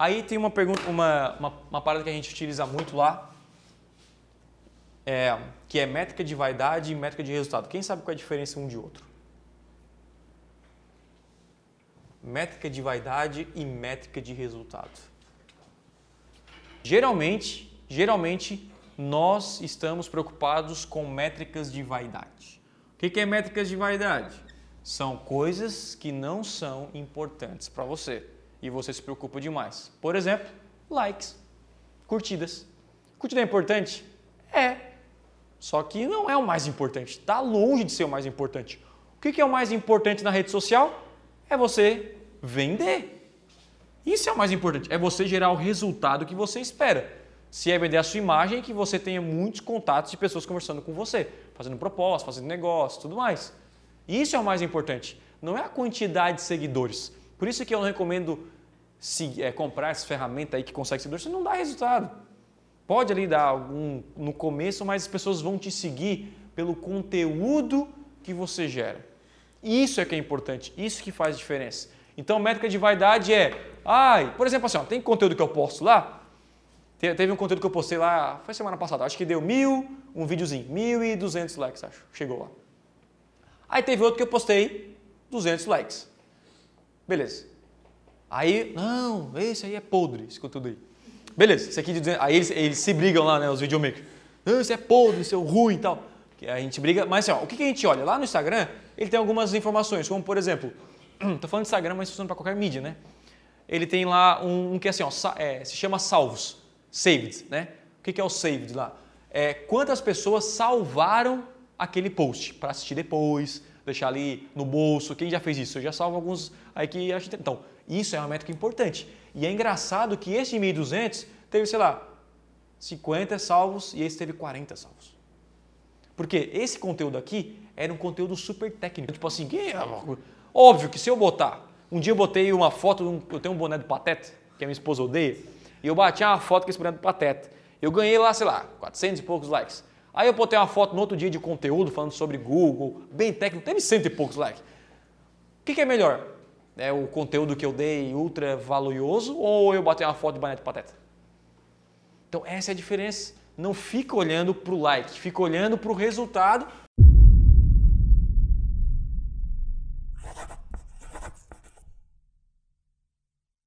Aí tem uma pergunta, uma, uma, uma parada que a gente utiliza muito lá, é, que é métrica de vaidade e métrica de resultado. Quem sabe qual é a diferença um de outro? Métrica de vaidade e métrica de resultado. Geralmente, geralmente nós estamos preocupados com métricas de vaidade. O que é métricas de vaidade? São coisas que não são importantes para você e você se preocupa demais. Por exemplo, likes, curtidas. Curtida é importante? É. Só que não é o mais importante. Está longe de ser o mais importante. O que é o mais importante na rede social? É você vender. Isso é o mais importante. É você gerar o resultado que você espera. Se é vender a sua imagem, que você tenha muitos contatos de pessoas conversando com você, fazendo proposta, fazendo negócio, tudo mais. Isso é o mais importante. Não é a quantidade de seguidores. Por isso que eu não recomendo se, é, comprar essa ferramenta aí que consegue seguidores, você não dá resultado. Pode ali dar algum no começo, mas as pessoas vão te seguir pelo conteúdo que você gera. Isso é que é importante, isso que faz diferença. Então, métrica de vaidade é, ai, por exemplo, assim, ó, tem conteúdo que eu posto lá, teve um conteúdo que eu postei lá, foi semana passada, acho que deu mil, um videozinho, mil e duzentos likes, acho, chegou lá. Aí teve outro que eu postei, 200 likes. Beleza. Aí, não, esse aí é podre, esse conteúdo aí. Beleza, esse aqui de 200, aí eles, eles se brigam lá, né, os videomakers. Não, esse é podre, esse é ruim e tal. A gente briga, mas assim, ó, o que, que a gente olha? Lá no Instagram, ele tem algumas informações, como por exemplo, Estou falando de Instagram, mas funciona para qualquer mídia, né? Ele tem lá um, um que é assim, ó, é, se chama salvos, saved, né? O que, que é o saved lá? É quantas pessoas salvaram aquele post para assistir depois, deixar ali no bolso. Quem já fez isso? Eu já salvo alguns aí que acho Então, isso é uma métrica importante. E é engraçado que esse 1.200 teve, sei lá, 50 salvos e esse teve 40 salvos. Porque esse conteúdo aqui era um conteúdo super técnico. Tipo assim, que Óbvio que se eu botar, um dia eu botei uma foto, eu tenho um boné do Pateta, que a minha esposa odeia, e eu bati uma foto com esse boné do Pateta. Eu ganhei lá, sei lá, 400 e poucos likes. Aí eu botei uma foto no outro dia de conteúdo falando sobre Google, bem técnico, teve cento e poucos likes. O que, que é melhor? É o conteúdo que eu dei ultra valioso ou eu botei uma foto de do Pateta? Então essa é a diferença. Não fica olhando para o like, fica olhando para o resultado